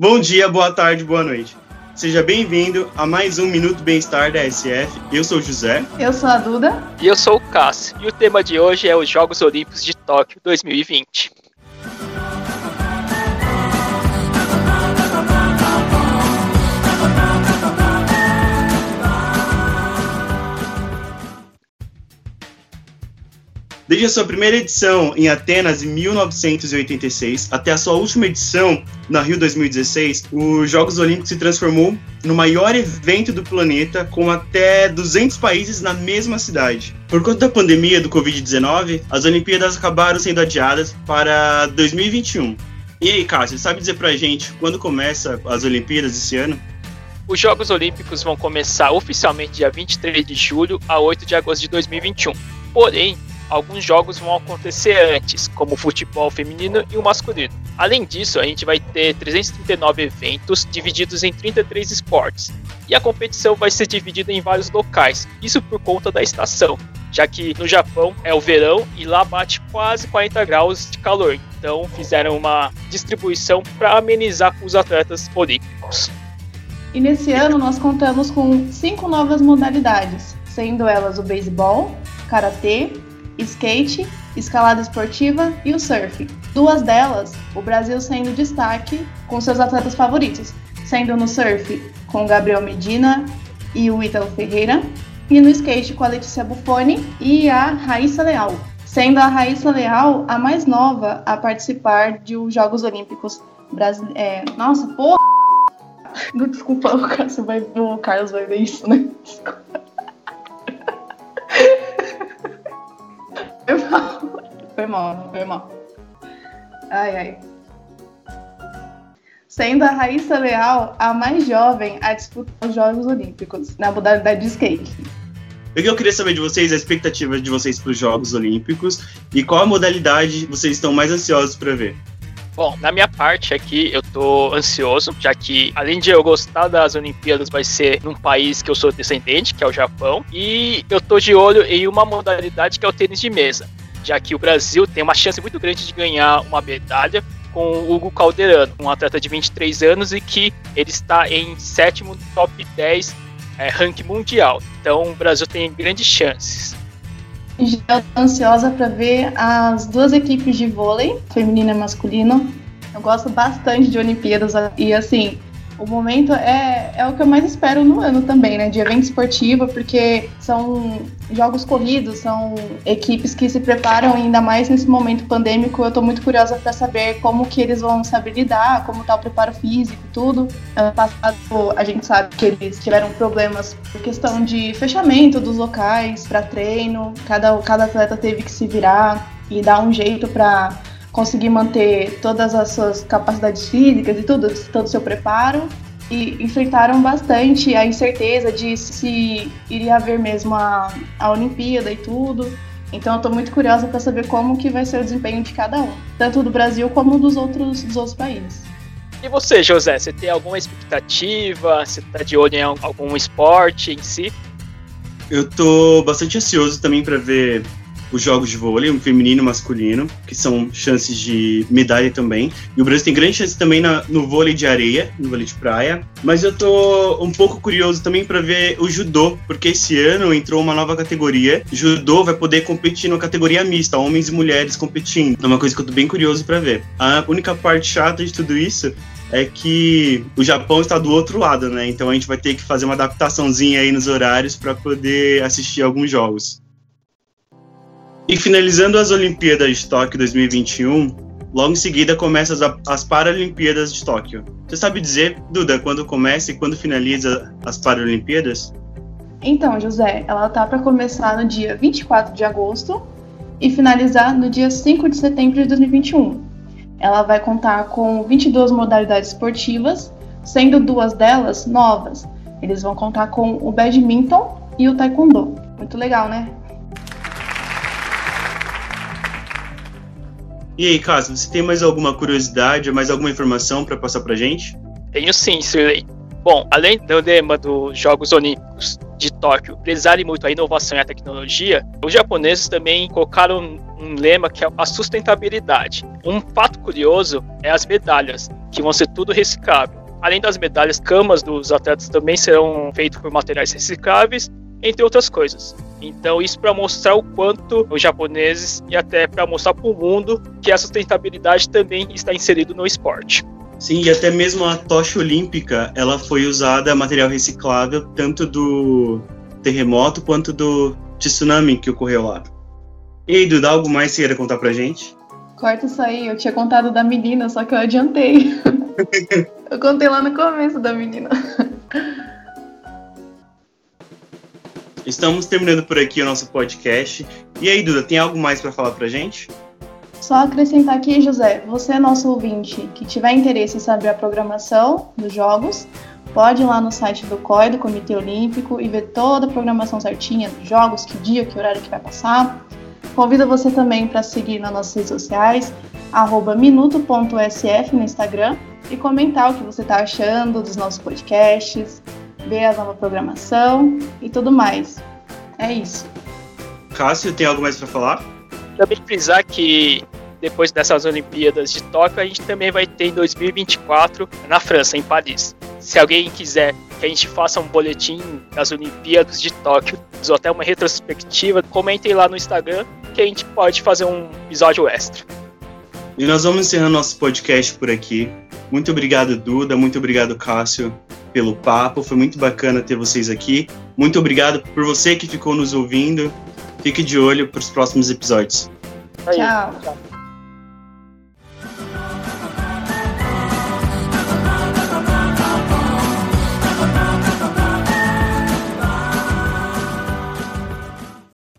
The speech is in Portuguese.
Bom dia, boa tarde, boa noite. Seja bem-vindo a mais um Minuto Bem-Estar da SF. Eu sou o José. Eu sou a Duda. E eu sou o Cássio. E o tema de hoje é os Jogos Olímpicos de Tóquio 2020. Desde a sua primeira edição em Atenas em 1986 até a sua última edição na Rio 2016, os Jogos Olímpicos se transformou no maior evento do planeta com até 200 países na mesma cidade. Por conta da pandemia do Covid-19, as Olimpíadas acabaram sendo adiadas para 2021. E aí, Cássio, sabe dizer pra gente quando começa as Olimpíadas esse ano? Os Jogos Olímpicos vão começar oficialmente dia 23 de julho a 8 de agosto de 2021. Porém, alguns jogos vão acontecer antes, como o futebol feminino e o masculino. Além disso, a gente vai ter 339 eventos divididos em 33 esportes. E a competição vai ser dividida em vários locais, isso por conta da estação, já que no Japão é o verão e lá bate quase 40 graus de calor. Então fizeram uma distribuição para amenizar com os atletas olímpicos. E nesse ano nós contamos com cinco novas modalidades, sendo elas o beisebol, karatê, skate, escalada esportiva e o surf. Duas delas, o Brasil sendo destaque com seus atletas favoritos, sendo no surf com Gabriel Medina e o Ítalo Ferreira, e no skate com a Letícia Buffoni e a Raíssa Leal, sendo a Raíssa Leal a mais nova a participar de os Jogos Olímpicos brasileiros. É, nossa, porra! Desculpa, o Carlos vai ver isso, né? Desculpa. Mal, foi mal. Ai, ai. Sendo a Raíssa Leal a mais jovem a disputar os Jogos Olímpicos na modalidade de skate. O que eu queria saber de vocês, a expectativa de vocês para os Jogos Olímpicos e qual a modalidade vocês estão mais ansiosos para ver? Bom, na minha parte aqui, eu tô ansioso, já que além de eu gostar das Olimpíadas, vai ser num país que eu sou descendente, que é o Japão, e eu tô de olho em uma modalidade que é o tênis de mesa, já que o Brasil tem uma chance muito grande de ganhar uma medalha com o Hugo Calderano, um atleta de 23 anos e que ele está em sétimo top 10 é, ranking mundial. Então o Brasil tem grandes chances. Já estou ansiosa para ver as duas equipes de vôlei, feminino e masculino. Eu gosto bastante de Olimpíadas e assim, o momento é, é o que eu mais espero no ano também, né? De evento esportivo, porque são jogos corridos, são equipes que se preparam ainda mais nesse momento pandêmico. Eu tô muito curiosa para saber como que eles vão saber lidar, como tá o preparo físico, tudo. Ano passado a gente sabe que eles tiveram problemas por questão de fechamento dos locais para treino. Cada, cada atleta teve que se virar e dar um jeito para conseguir manter todas as suas capacidades físicas e tudo, todo o seu preparo. E enfrentaram bastante a incerteza de se iria haver mesmo a, a Olimpíada e tudo. Então eu tô muito curiosa para saber como que vai ser o desempenho de cada um, tanto do Brasil como dos outros, dos outros países. E você, José, você tem alguma expectativa? Você tá de olho em algum esporte em si? Eu tô bastante ansioso também para ver os jogos de vôlei, um feminino e masculino, que são chances de medalha também. E o Brasil tem grande chance também na, no vôlei de areia, no vôlei de praia. Mas eu tô um pouco curioso também para ver o judô, porque esse ano entrou uma nova categoria. Judô vai poder competir na categoria mista, homens e mulheres competindo. É uma coisa que eu tô bem curioso para ver. A única parte chata de tudo isso é que o Japão está do outro lado, né? Então a gente vai ter que fazer uma adaptaçãozinha aí nos horários para poder assistir alguns jogos. E finalizando as Olimpíadas de Tóquio 2021, logo em seguida começam as, as Paralimpíadas de Tóquio. Você sabe dizer, Duda, quando começa e quando finaliza as Paralimpíadas? Então, José, ela tá para começar no dia 24 de agosto e finalizar no dia 5 de setembro de 2021. Ela vai contar com 22 modalidades esportivas, sendo duas delas novas. Eles vão contar com o badminton e o taekwondo. Muito legal, né? E aí, Cássio, você tem mais alguma curiosidade, mais alguma informação para passar para gente? Tenho sim, Sirley. Bom, além do lema dos Jogos Olímpicos de Tóquio prezarem muito a inovação e a tecnologia, os japoneses também colocaram um lema que é a sustentabilidade. Um fato curioso é as medalhas. que vão ser tudo reciclável. Além das medalhas, camas dos atletas também serão feitas por materiais recicláveis, entre outras coisas. Então, isso para mostrar o quanto os japoneses e até para mostrar para o mundo que a sustentabilidade também está inserido no esporte. Sim, e até mesmo a tocha olímpica, ela foi usada material reciclável tanto do terremoto quanto do tsunami que ocorreu lá. E aí, Duda, algo mais você queira contar pra gente? Corta isso aí, eu tinha contado da menina, só que eu adiantei. eu contei lá no começo da menina. Estamos terminando por aqui o nosso podcast. E aí, Duda, tem algo mais para falar pra gente? Só acrescentar aqui, José, você é nosso ouvinte que tiver interesse em saber a programação dos jogos, pode ir lá no site do COI, do Comitê Olímpico, e ver toda a programação certinha dos jogos, que dia, que horário que vai passar. Convido você também para seguir nas nossas redes sociais, minuto.sf no Instagram, e comentar o que você está achando dos nossos podcasts, ver a nova programação e tudo mais. É isso. Cássio, tem algo mais para falar? Também frisar que depois dessas Olimpíadas de Tóquio, a gente também vai ter em 2024 na França, em Paris. Se alguém quiser que a gente faça um boletim das Olimpíadas de Tóquio, ou até uma retrospectiva, comentem lá no Instagram que a gente pode fazer um episódio extra. E nós vamos encerrando nosso podcast por aqui. Muito obrigado, Duda. Muito obrigado, Cássio, pelo papo. Foi muito bacana ter vocês aqui. Muito obrigado por você que ficou nos ouvindo. Fique de olho para os próximos episódios. Tchau. Tchau.